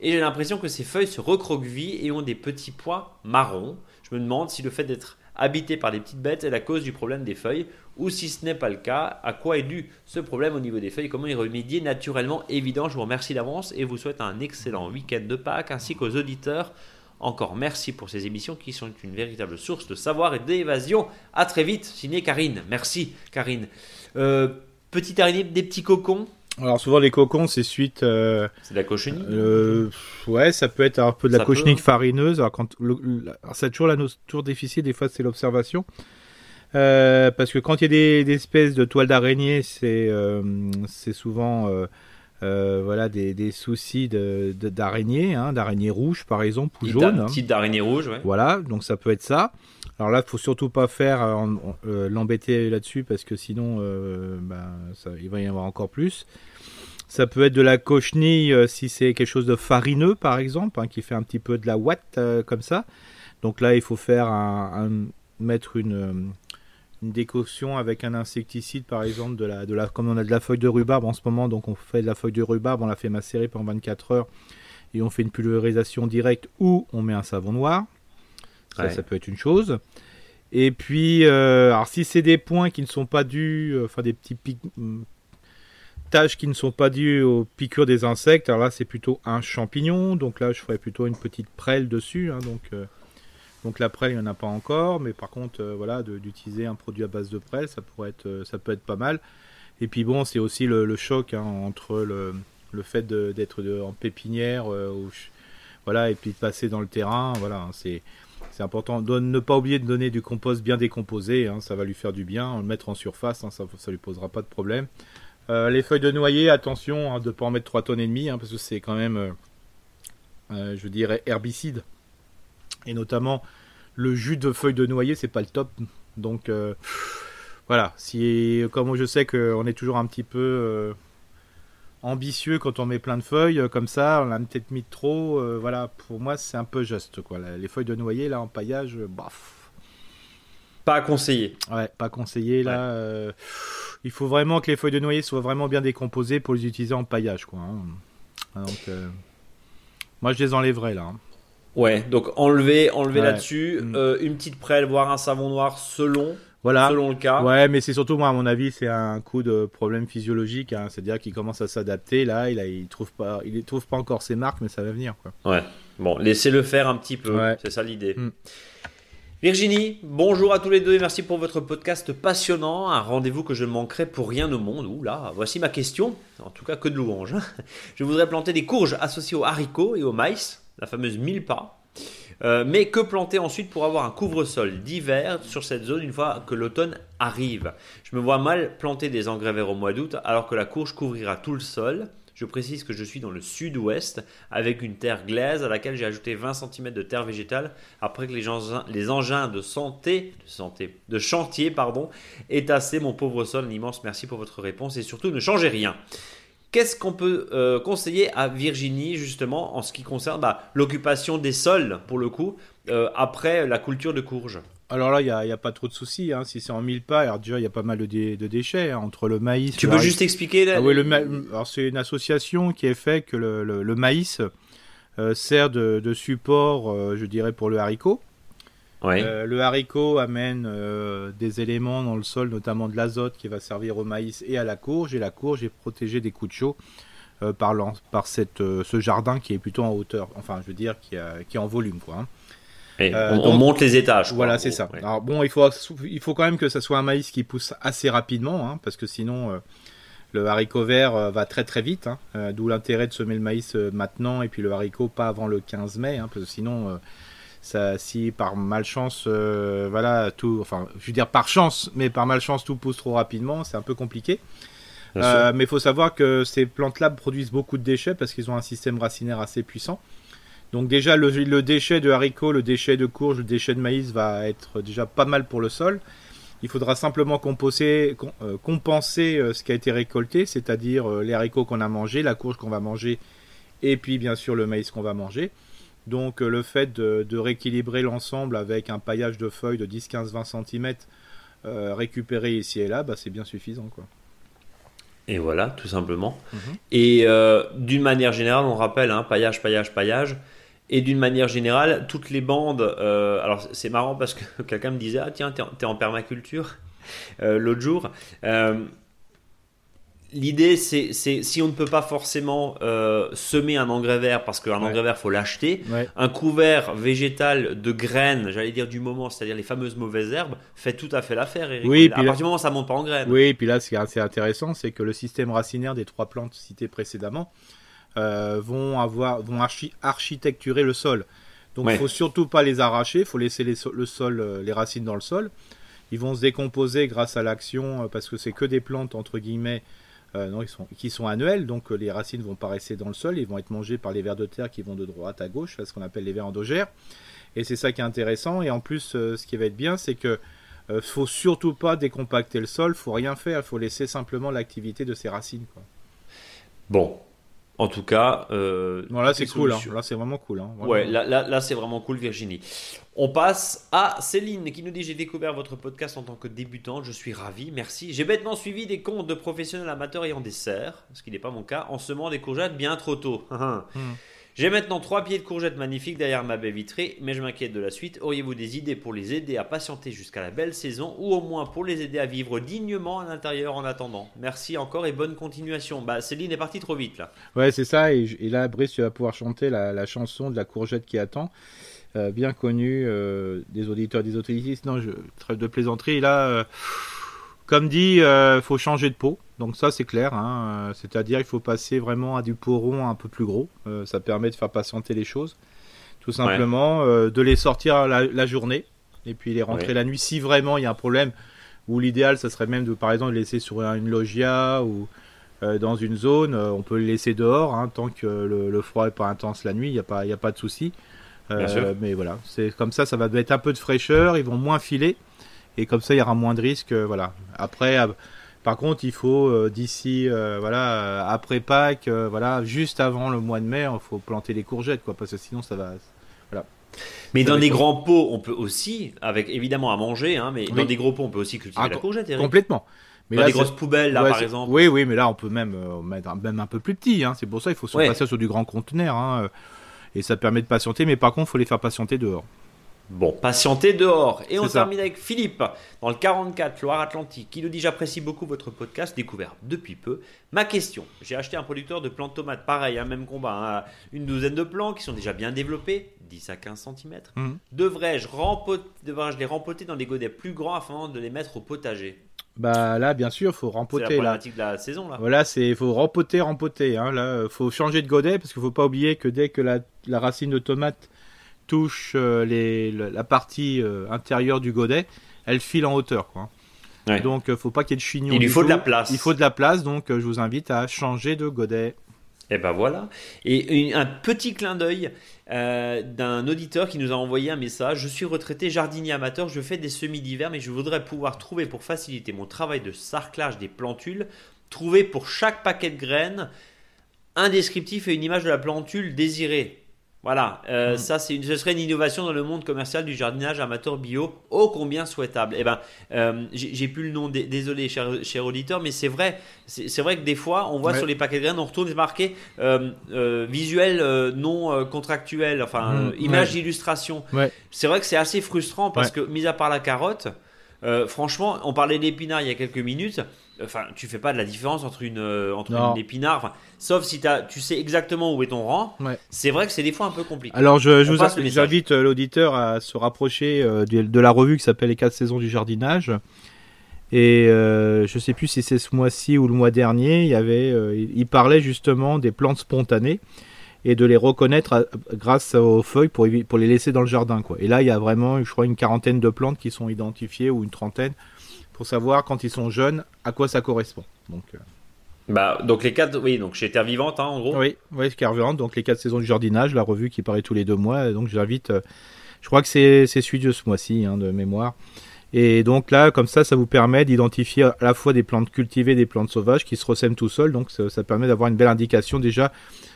Et j'ai l'impression que ses feuilles se recroquevillent et ont des petits points marrons. Je me demande si le fait d'être habité par des petites bêtes est la cause du problème des feuilles, ou si ce n'est pas le cas, à quoi est dû ce problème au niveau des feuilles, comment y remédier? Naturellement évident. Je vous remercie d'avance et vous souhaite un excellent week-end de Pâques ainsi qu'aux auditeurs. Encore merci pour ces émissions qui sont une véritable source de savoir et d'évasion. À très vite, signé Karine. Merci Karine. Euh, Petite araignée, des petits cocons alors souvent les cocons c'est suite. Euh, c'est de la cochenille. Euh, ouais, ça peut être un peu de la cochenille hein. farineuse. Alors quand c'est toujours la toujours difficile des fois c'est l'observation. Euh, parce que quand il y a des, espèces de toiles d'araignée, c'est c'est souvent voilà, des, soucis d'araignées, de, hein, d'araignées rouges par exemple, ou jaunes. Hein. Type d'araignée rouge, ouais. Voilà, donc ça peut être ça. Alors là, il faut surtout pas faire l'embêter là-dessus parce que sinon, ben, ça, il va y en avoir encore plus. Ça peut être de la cochenille si c'est quelque chose de farineux par exemple, hein, qui fait un petit peu de la ouate comme ça. Donc là, il faut faire un, mettre une, une, décoction avec un insecticide, par exemple, de la, de la, comme on a de la feuille de rhubarbe en ce moment, donc on fait de la feuille de rhubarbe, on la fait macérer pendant 24 heures et on fait une pulvérisation directe ou on met un savon noir. Ça, ça peut être une chose. Et puis, euh, alors si c'est des points qui ne sont pas dus, euh, enfin des petits pics, hmm, taches qui ne sont pas dues aux piqûres des insectes, alors là c'est plutôt un champignon, donc là je ferais plutôt une petite prêle dessus, hein, donc euh, donc la prêle, il n'y en a pas encore, mais par contre, euh, voilà, d'utiliser un produit à base de prêle, ça pourrait être, euh, ça peut être pas mal. Et puis bon, c'est aussi le, choc hein, entre le, fait d'être en pépinière, euh, voilà, et puis de passer dans le terrain, voilà, hein, c'est c'est important de ne pas oublier de donner du compost bien décomposé, hein, ça va lui faire du bien. Le mettre en surface, ça ne lui posera pas de problème. les feuilles de noyer, attention de ne pas en mettre 3 tonnes et demie, parce que c'est quand même, je dirais, herbicide. Et notamment, le jus de feuilles de noyer, c'est pas le top. Donc euh, voilà, si comme je sais qu'on est toujours un petit peu euh, ambitieux quand on met plein de feuilles euh, comme ça, on a peut-être mis trop. voilà, pour moi c'est un peu juste quoi. Les feuilles de noyer là en paillage, baf. Pas conseillé. Ouais, pas conseillé là. il faut vraiment que les feuilles de noyer soient vraiment bien décomposées pour les utiliser en paillage quoi. Hein. Donc moi je les enlèverai là. Hein. Ouais, donc enlever, enlever là-dessus, mm. euh, une petite prêle, voire un savon noir selon. Voilà. Selon le cas. Ouais, mais c'est surtout moi, à mon avis, c'est un coup de problème physiologique. Hein. C'est-à-dire qu'il commence à s'adapter. Là, il, a, il trouve pas, il trouve pas encore ses marques, mais ça va venir. Quoi. Ouais. Bon, laissez-le faire un petit peu. C'est ça l'idée. Mm. Virginie, bonjour à tous les deux et merci pour votre podcast passionnant, un rendez-vous que je ne manquerai pour rien au monde. Ouh là, voici ma question, en tout cas que de louanges. Je voudrais planter des courges associées aux haricots et au maïs la fameuse mille pas. Euh, mais que planter ensuite pour avoir un couvre-sol d'hiver sur cette zone une fois que l'automne arrive? Je me vois mal planter des engrais verts au mois d'août alors que la courge couvrira tout le sol. Je précise que je suis dans le sud-ouest avec une terre glaise à laquelle j'ai ajouté 20 cm de terre végétale après que les, engins de santé, de santé, de chantier, pardon, aient tassé mon pauvre sol. Un immense merci pour votre réponse et surtout ne changez rien. Qu'est-ce qu'on peut euh, conseiller à Virginie justement en ce qui concerne bah, l'occupation des sols pour le coup euh, après la culture de courge alors là, il n'y a, pas trop de soucis. Hein. Si c'est en mille pas, alors déjà, il y a pas mal de, déchets hein, entre le maïs. Tu peux juste expliquer ah oui, le Alors c'est une association qui est fait que le, maïs euh, sert de, support, je dirais, pour le haricot. Euh, le haricot amène euh, des éléments dans le sol, notamment de l'azote qui va servir au maïs et à la courge. Et la courge est protégée des coups de chaud euh, par, par cette, ce jardin qui est plutôt en hauteur, enfin je veux dire qui, qui est en volume. Quoi, hein. on, monte les étages. Voilà, c'est ça. Alors bon, il faut, il faut quand même que ça soit un maïs qui pousse assez rapidement, hein, parce que sinon le haricot vert va très très vite. Hein. D'où l'intérêt de semer le maïs maintenant et puis le haricot pas avant le 15 mai, parce que sinon si par malchance, euh, voilà, tout, enfin, je veux dire par chance, mais par malchance tout pousse trop rapidement, c'est un peu compliqué. Euh, mais il faut savoir que ces plantes-là produisent beaucoup de déchets parce qu'ils ont un système racinaire assez puissant. Donc déjà le, déchet de haricot, le déchet de courge, le déchet de maïs va être déjà pas mal pour le sol. Il faudra simplement composer, euh, compenser ce qui a été récolté, c'est-à-dire les haricots qu'on a mangés, la courge qu'on va manger, et puis bien sûr le maïs qu'on va manger. Donc euh, le fait de, rééquilibrer l'ensemble avec un paillage de feuilles de 10, 15, 20 cm récupéré ici et là, bah, c'est bien suffisant. Quoi. Et voilà, tout simplement. Mhm. Et euh, d'une manière générale, on rappelle, hein, paillage, paillage, paillage. Et d'une manière générale, toutes les bandes. Euh, alors c'est marrant parce que quelqu'un me disait Ah, tiens, t'es en, en, permaculture l'autre jour. L'idée, c'est si on ne peut pas forcément euh, semer un engrais vert, parce qu'un engrais vert, faut l'acheter, un couvert végétal de graines, j'allais dire du moment, c'est-à-dire les fameuses mauvaises herbes, fait tout à fait l'affaire. Oui, à partir du moment où ça monte pas en graines. Oui, et puis là, ce qui est assez intéressant, c'est que le système racinaire des trois plantes citées précédemment euh, vont avoir, vont architecturer le sol. Donc, il ne faut surtout pas les arracher, il faut laisser les, le sol, euh, les racines dans le sol. Ils vont se décomposer grâce à l'action, parce que c'est que des plantes entre guillemets non, ils sont, qui sont annuels, donc les racines vont pas rester dans le sol, ils vont être mangés par les vers de terre qui vont de droite à gauche, ce qu'on appelle les vers endogères. Et c'est ça qui est intéressant. Et en plus, ce qui va être bien, c'est que ne faut surtout pas décompacter le sol, faut rien faire, faut laisser simplement l'activité de ses racines. Bon, en tout cas. Euh, là, c'est cool. Hein. Là, c'est vraiment cool. Hein. Ouais, là, là, c'est vraiment cool, Virginie. On passe à Céline qui nous dit J'ai découvert votre podcast en tant que débutante. Je suis ravi. Merci. J'ai bêtement suivi des comptes de professionnels amateurs ayant des serres, ce qui n'est pas mon cas, en semant des courgettes bien trop tôt. Hmm. J'ai maintenant trois pieds de courgettes magnifiques derrière ma baie vitrée, mais je m'inquiète de la suite. Auriez-vous des idées pour les aider à patienter jusqu'à la belle saison ou au moins pour les aider à vivre dignement à l'intérieur en attendant? Merci encore et bonne continuation. Bah, Céline est partie trop vite là. Ouais, c'est ça. Et, là, Brice, tu vas pouvoir chanter la, chanson de la courgette qui attend. Euh, bien connue euh, des auditeurs des autorités. Non, je trêve de plaisanterie. Là, euh, comme dit, il faut changer de peau. Donc ça c'est clair, hein. c'est-à-dire il faut passer vraiment à du rond un peu plus gros, euh, ça permet de faire patienter les choses, tout simplement, euh, de les sortir la, journée et puis les rentrer la nuit. Si vraiment il y a un problème, ou l'idéal ça serait même de par exemple les laisser sur une loggia ou euh, dans une zone, on peut les laisser dehors hein, tant que le, froid est pas intense la nuit, il n'y a, pas, a pas de souci. mais voilà, c'est comme ça, ça va mettre un peu de fraîcheur, ils vont moins filer et comme ça il y aura moins de risques. voilà. Après par contre, il faut euh, d'ici, euh, voilà, euh, après Pâques, voilà, juste avant le mois de mai, il faut planter les courgettes, quoi, parce que sinon ça va, voilà. Mais dans des grands pots, on peut aussi, avec évidemment à manger, hein, mais dans des gros pots, on peut aussi cultiver ah, la courgette. Eric. Complètement. Mais dans des grosses poubelles, là, par exemple. Oui, oui, mais là, on peut même mettre même un peu plus petit. Hein. C'est pour ça qu'il faut se passer sur du grand conteneur. Hein, et ça permet de patienter, mais par contre, il faut les faire patienter dehors. Bon, patientez dehors. Et on termine avec Philippe, dans le 44, Loire-Atlantique, qui nous dit J'apprécie beaucoup votre podcast, découvert depuis peu. Ma question j'ai acheté un producteur de plantes tomates, pareil, un hein, même combat, hein, une douzaine de plants qui sont déjà bien développés, 10 à 15 cm. Mhm. Devrais-je les rempoter dans des godets plus grands afin de les mettre au potager? Bah là, bien sûr, faut rempoter. C'est la problématique de la saison là. Voilà, c'est faut rempoter, rempoter. Hein. Là, faut changer de godet parce qu'il faut pas oublier que dès que la, la racine de tomate touche euh, les, la partie euh, intérieure du godet, elle file en hauteur. Quoi. Donc, euh, faut pas qu'il y ait de chignon. Il lui faut de la place. Il faut de la place, donc je vous invite à changer de godet. Et eh ben voilà. Et un petit clin d'œil d'un auditeur qui nous a envoyé un message. Je suis retraité jardinier amateur, je fais des semis d'hiver, mais je voudrais pouvoir trouver pour faciliter mon travail de sarclage des plantules, trouver pour chaque paquet de graines un descriptif et une image de la plantule désirée. Voilà, euh, mm. ça c'est ce serait une innovation dans le monde commercial du jardinage amateur bio, ô combien souhaitable. Eh ben, euh, j'ai plus le nom, désolé cher, cher auditeur, mais c'est vrai, c'est vrai que des fois on voit sur les paquets de graines, on retourne marqué euh, visuel non contractuel, enfin mm. image d'illustration. C'est vrai que c'est assez frustrant parce que mis à part la carotte, franchement, on parlait d'épinards il y a quelques minutes. Enfin, tu fais pas de la différence entre une, euh, entre une épinard, sauf si as, tu sais exactement où est ton rang. C'est vrai que c'est des fois un peu compliqué. Alors, je, je vous j'invite euh, l'auditeur à se rapprocher euh, de, la revue qui s'appelle Les 4 saisons du jardinage. Et euh, je sais plus si c'est ce mois-ci ou le mois dernier, il y avait, il parlait justement des plantes spontanées et de les reconnaître grâce aux feuilles pour, pour les laisser dans le jardin. Quoi. Et là, il y a vraiment, je crois, une quarantaine de plantes qui sont identifiées ou une trentaine pour savoir quand ils sont jeunes à quoi ça correspond. Donc, euh, bah, donc les quatre, oui, donc chez Terre Vivante, hein, en gros. Oui, oui, Terre Vivante, donc les quatre saisons du jardinage, la revue qui paraît tous les deux mois. Donc j'invite, euh, je crois que c'est celui de ce mois-ci, hein, de mémoire. Et donc là, comme ça, ça vous permet d'identifier à la fois des plantes cultivées, des plantes sauvages qui se ressèment tout seuls. Donc ça, ça permet d'avoir une belle indication déjà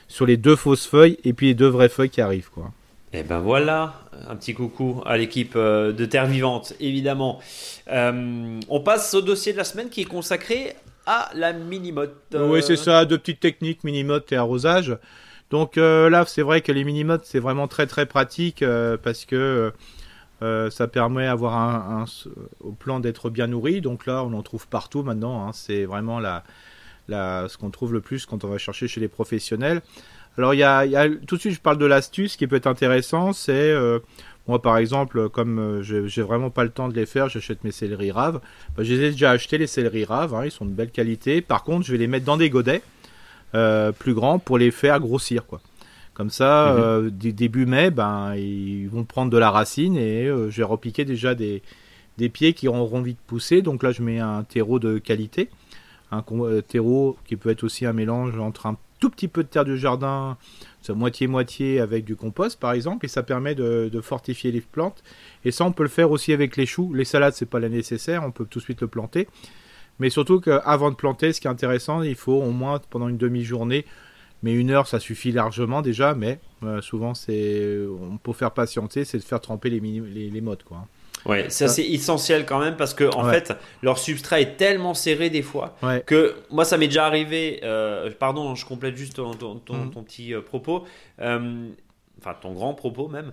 sur les deux fausses feuilles et puis les deux vraies feuilles qui arrivent, quoi. Et eh ben voilà, un petit coucou à l'équipe euh, de Terre Vivante, évidemment. Euh, on passe au dossier de la semaine qui est consacré à la mini-motte. Oui, c'est ça, deux petites techniques, mini-motte et arrosage. Donc euh, là, c'est vrai que les mini-mottes, c'est vraiment très très pratique parce que ça permet d'avoir un, au plan d'être bien nourri. Donc là, on en trouve partout maintenant. Hein. C'est vraiment ce qu'on trouve le plus quand on va chercher chez les professionnels. Alors, il y a, tout de suite, je parle de l'astuce qui peut être intéressant, c'est euh, moi par exemple, comme euh, j'ai vraiment pas le temps de les faire, j'achète mes céleri raves. Bah, je les ai déjà achetés les céleri raves, hein, ils sont de belle qualité. Par contre, je vais les mettre dans des godets euh, plus grands pour les faire grossir, quoi. Comme ça, mhm. début mai, ben ils vont prendre de la racine et je vais repiquer déjà des, des pieds qui auront envie de pousser. Donc là, je mets un terreau de qualité. un terreau qui peut être aussi un mélange entre un tout petit peu de terre de jardin, moitié-moitié avec du compost par exemple, et ça permet de, fortifier les plantes. Et ça, on peut le faire aussi avec les choux. Les salades, c'est pas la nécessaire, on peut tout de suite le planter. Mais surtout qu'avant de planter, ce qui est intéressant, il faut au moins pendant une demi-journée, mais une heure, ça suffit largement déjà, mais euh, souvent, c'est, on peut faire patienter, c'est de faire tremper les, les, les modes, quoi. Ouais, ça c'est essentiel quand même parce que en fait leur substrat est tellement serré des fois que moi ça m'est déjà arrivé. Euh, pardon, je complète juste ton, ton, mhm. petit euh, propos, euh, enfin ton grand propos même.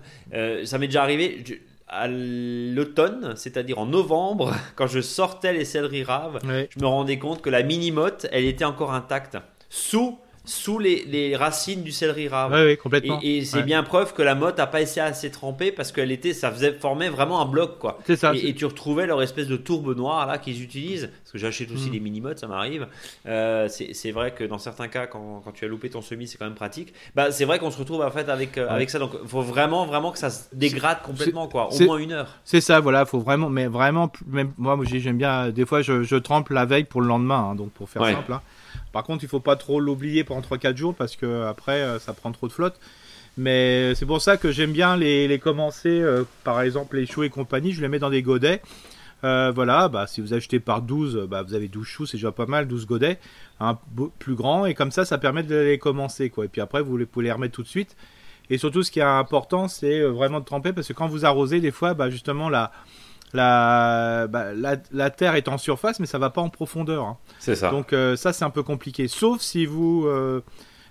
ça m'est déjà arrivé. à l'automne, c'est-à-dire en novembre, quand je sortais les céleris raves, je me rendais compte que la mini-motte, elle était encore intacte sous sous les, racines du céleri rave. Oui, complètement. Et, c'est bien preuve que la motte n'a pas essayé assez tremper parce qu'elle était, ça faisait former vraiment un bloc, quoi. C'est ça. Et, tu retrouvais leur espèce de tourbe noire là qu'ils utilisent. Parce que j'achète aussi mm. des mini mottes, ça m'arrive. Euh, c'est vrai que dans certains cas, quand, quand tu as loupé ton semis, c'est quand même pratique. Bah, c'est vrai qu'on se retrouve en fait avec, euh, avec ça. Donc, il faut vraiment, vraiment que ça se dégrade complètement, quoi. Au moins une heure. C'est ça, voilà. Faut vraiment, mais vraiment, même moi, j'aime bien. Des fois, je, je, trempe la veille pour le lendemain, hein, donc pour faire simple. Hein. Par contre, il faut pas trop l'oublier pendant 3-4 jours parce que après, euh, ça prend trop de flotte. Mais c'est pour ça que j'aime bien les, commencer, euh, par exemple les choux et compagnie, je les mets dans des godets. Euh, voilà, bah, si vous achetez par 12, bah, vous avez 12 choux, c'est déjà pas mal, 12 godets, un plus grand, et comme ça, ça permet de les commencer. Quoi. Et puis après, vous pouvez les remettre tout de suite. Et surtout, ce qui est important, c'est vraiment de tremper, parce que quand vous arrosez, des fois, bah, justement, la, la, bah, la, la, terre est en surface, mais ça va pas en profondeur. Hein. C'est ça. Donc euh, ça, c'est un peu compliqué. Sauf si vous, euh,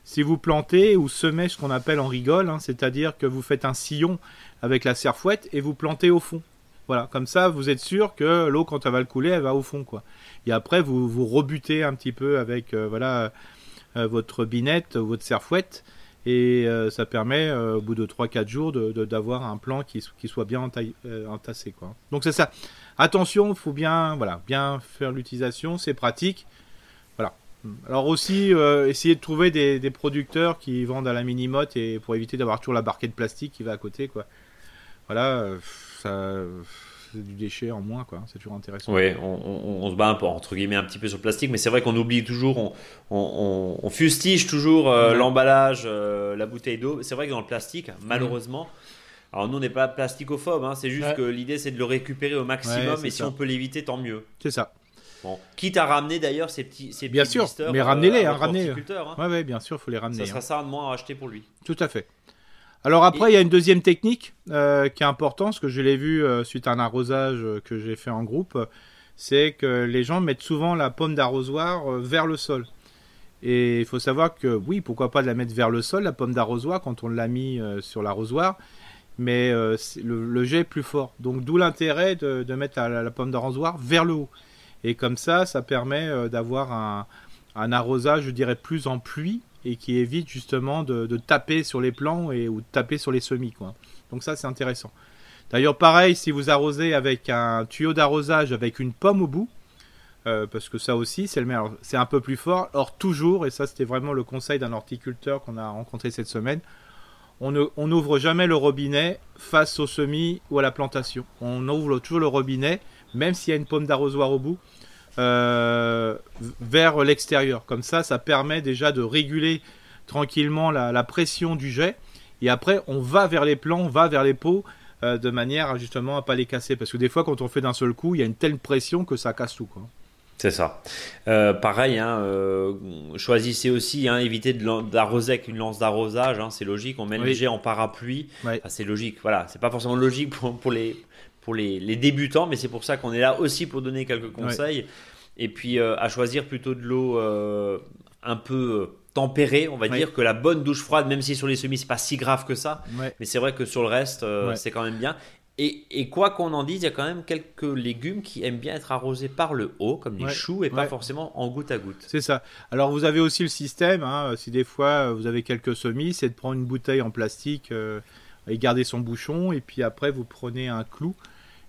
si vous plantez ou semez ce qu'on appelle en rigole, hein, c'est-à-dire que vous faites un sillon avec la serfouette et vous plantez au fond. Voilà, comme ça, vous êtes sûr que l'eau, quand elle va le couler, elle va au fond, quoi. Et après, vous vous rebutez un petit peu avec, euh, voilà, votre binette, votre serfouette, et euh, ça permet euh, au bout de 3-4 jours d'avoir un plan qui, qui soit bien euh, entassé quoi. Donc c'est ça. Attention, il faut bien voilà, bien faire l'utilisation, c'est pratique. Voilà. Alors aussi essayer de trouver des, des, producteurs qui vendent à la mini-motte et pour éviter d'avoir toujours la barquette plastique qui va à côté quoi. Voilà, ça du déchet en moins, quoi. C'est toujours intéressant. Oui, on, se bat un peu, entre guillemets un petit peu sur le plastique, mais c'est vrai qu'on oublie toujours, on, fustige toujours euh, l'emballage, euh, la bouteille d'eau. C'est vrai que dans le plastique, malheureusement, alors nous on n'est pas plasticophobe, hein, c'est juste que l'idée c'est de le récupérer au maximum, et si on peut l'éviter, tant mieux. C'est ça. Bon. Quitte à ramener d'ailleurs ces petits, ces bien sûr, mais ramenez-les, euh, hein, ramenez. Hein. Ouais, ouais, bien sûr, faut les ramener. Ça sera ça de moins à acheter pour lui. Tout à fait. Alors après, il y a une deuxième technique euh, qui est importante, ce que je l'ai vu euh, suite à un arrosage euh, que j'ai fait en groupe, c'est que les gens mettent souvent la pomme d'arrosoir vers le sol. Et il faut savoir que oui, pourquoi pas de la mettre vers le sol, la pomme d'arrosoir, quand on l'a mis sur l'arrosoir, mais le, jet est plus fort. Donc d'où l'intérêt de, mettre la, pomme d'arrosoir vers le haut. Et comme ça, ça permet d'avoir un, un arrosage, je dirais, plus en pluie et qui évite justement de, taper sur les plants et, ou de taper sur les semis. Quoi. Donc ça c'est intéressant. D'ailleurs pareil, si vous arrosez avec un tuyau d'arrosage avec une pomme au bout, euh, parce que ça aussi c'est le meilleur, c'est un peu plus fort. Or toujours, et ça c'était vraiment le conseil d'un horticulteur qu'on a rencontré cette semaine, on n'ouvre jamais le robinet face au semis ou à la plantation. On ouvre toujours le robinet, même s'il y a une pomme d'arrosoir au bout, euh, vers l'extérieur. Comme ça, ça permet déjà de réguler tranquillement la, pression du jet. Et après, on va vers les plants, on va vers les pots euh, de manière justement à pas les casser. Parce que des fois, quand on fait d'un seul coup, il y a une telle pression que ça casse tout. Quoi. C'est ça. Euh, pareil, hein, choisissez aussi, hein, évitez d'arroser avec une lance d'arrosage. Hein, c'est logique. On met le jet en parapluie. c'est logique. Voilà, c'est pas forcément logique pour, pour les pour les, débutants, mais c'est pour ça qu'on est là aussi pour donner quelques conseils. Et puis euh, à choisir plutôt de l'eau euh, un peu euh, tempérée, on va dire, que la bonne douche froide, même si sur les semis c'est pas si grave que ça. Mais c'est vrai que sur le reste, c'est quand même bien. Et, quoi qu'on en dise, il y a quand même quelques légumes qui aiment bien être arrosés par le haut, comme les choux, et pas forcément en goutte à goutte. C'est ça. Alors vous avez aussi le système, hein, si des fois vous avez quelques semis, c'est de prendre une bouteille en plastique et garder son bouchon, et puis après vous prenez un clou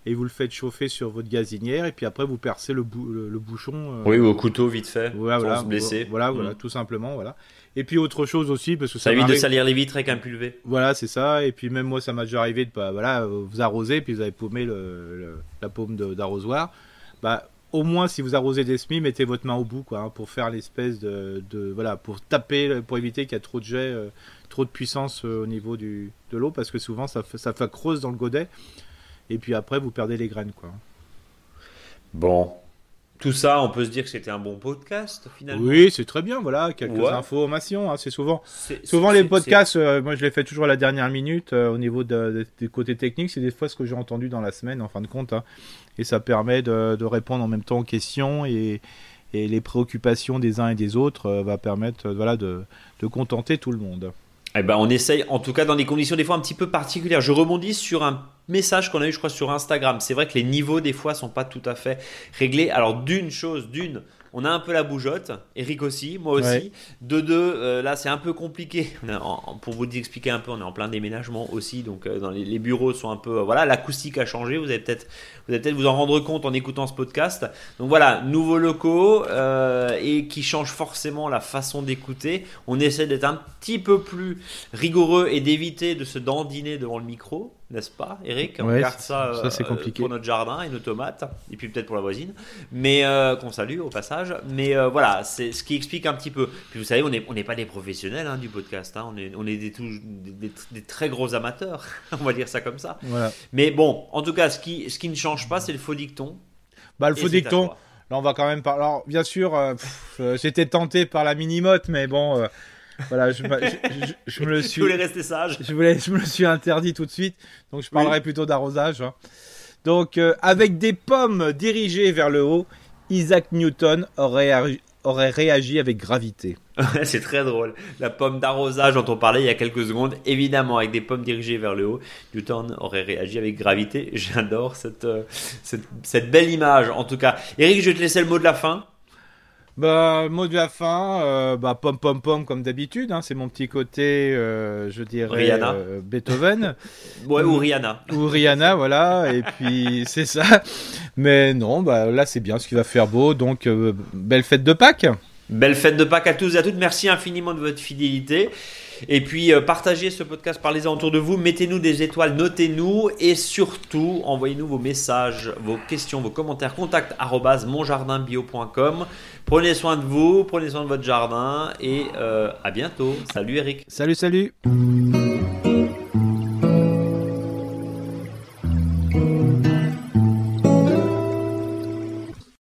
et vous le faites chauffer sur votre gazinière et puis après vous percez le, le, bouchon. Euh, oui, au couteau vite fait, voilà, sans se blesser. Voilà, voilà, mm. tout simplement, voilà. Et puis autre chose aussi parce que ça, évite de salir les vitres avec un pulvé. Voilà, c'est ça. Et puis même moi, ça m'a déjà arrivé de pas, voilà, vous arroser puis vous avez paumé le, la paume d'arrosoir. Bah, au moins si vous arrosez des semis, mettez votre main au bout quoi, hein, pour faire l'espèce de, de, voilà, pour taper, pour éviter qu'il y ait trop de jet, euh, trop de puissance euh, au niveau du, de l'eau, parce que souvent ça ça fait creuse dans le godet, et puis après vous perdez les graines quoi. Bon, tout ça, on peut se dire que c'était un bon podcast finalement. Oui, c'est très bien, voilà, quelques Ouais. informations. hein, c'est souvent, souvent les podcasts, euh, moi je les fais toujours à la dernière minute euh, au niveau de- de- des côtés techniques. C'est des fois ce que j'ai entendu dans la semaine, en fin de compte, hein, et ça permet de, de répondre en même temps aux questions et, et les préoccupations des uns et des autres euh, va permettre, voilà, de, de contenter tout le monde. Eh ben, on essaye, en tout cas dans des conditions des fois un petit peu particulières. Je rebondis sur un message qu'on a eu, je crois, sur Instagram. C'est vrai que les niveaux des fois sont pas tout à fait réglés. Alors d'une chose, d'une, on a un peu la bougeotte. Eric aussi, moi aussi. Ouais. De deux, euh, là c'est un peu compliqué. En- pour vous expliquer un peu, on est en plein déménagement aussi, donc euh, dans les, les bureaux sont un peu, euh, voilà, l'acoustique a changé. Vous allez peut-être, vous allez peut-être vous en rendre compte en écoutant ce podcast. Donc voilà, nouveaux locaux euh, et qui changent forcément la façon d'écouter. On essaie d'être un petit peu plus rigoureux et d'éviter de se dandiner devant le micro, n'est-ce pas, Eric On Ouais, garde ça, ça, c'est euh, compliqué. pour notre jardin et nos tomates, et puis peut-être pour la voisine, mais euh, qu'on salue au passage. Mais euh, voilà, c'est ce qui explique un petit peu. Puis vous savez, on n'est on n'est pas des professionnels hein, du podcast, hein. on est, on est des, tout- des- très gros amateurs, on va dire ça comme ça. Voilà. Mais bon, en tout cas, ce qui, ce qui ne change pas, c'est le faux dicton. Bah, le faux dicton. Là, on va quand même parler. Alors, bien sûr, euh, j'étais tenté par la mini-motte, mais bon, voilà, je, je- je- je me le suis. voulais rester sage Je, voulais, je me le suis interdit tout de suite, donc je parlerai plutôt d'arrosage. hein. Donc, euh, avec des pommes dirigées vers le haut, Isaac Newton aurait, aurait réagi avec gravité. C'est très drôle. La pomme d'arrosage dont on parlait il y a quelques secondes, évidemment, avec des pommes dirigées vers le haut, Newton aurait réagi avec gravité. J'adore cette, euh, cette, cette belle image, en tout cas. Eric, je vais te laisser le mot de la fin. Bah, mot de la fin, euh, bah, pom pom pom comme d'habitude, hein, c'est mon petit côté, euh, je dirais, Rihanna. euh, Beethoven. Ouais, ou Rihanna. ou Rihanna, voilà, et puis c'est ça. Mais non, bah là c'est bien, ce qui va faire beau, donc euh, belle fête de Pâques. Belle fête de Pâques à tous et à toutes. Merci infiniment de votre fidélité. Et puis euh, partagez ce podcast, parlez-en autour de vous, mettez-nous des étoiles, notez-nous et surtout envoyez-nous vos messages, vos questions, vos commentaires. Contact monjardinbio.com. Prenez soin de vous, prenez soin de votre jardin et euh, à bientôt. Salut Eric. Salut, salut.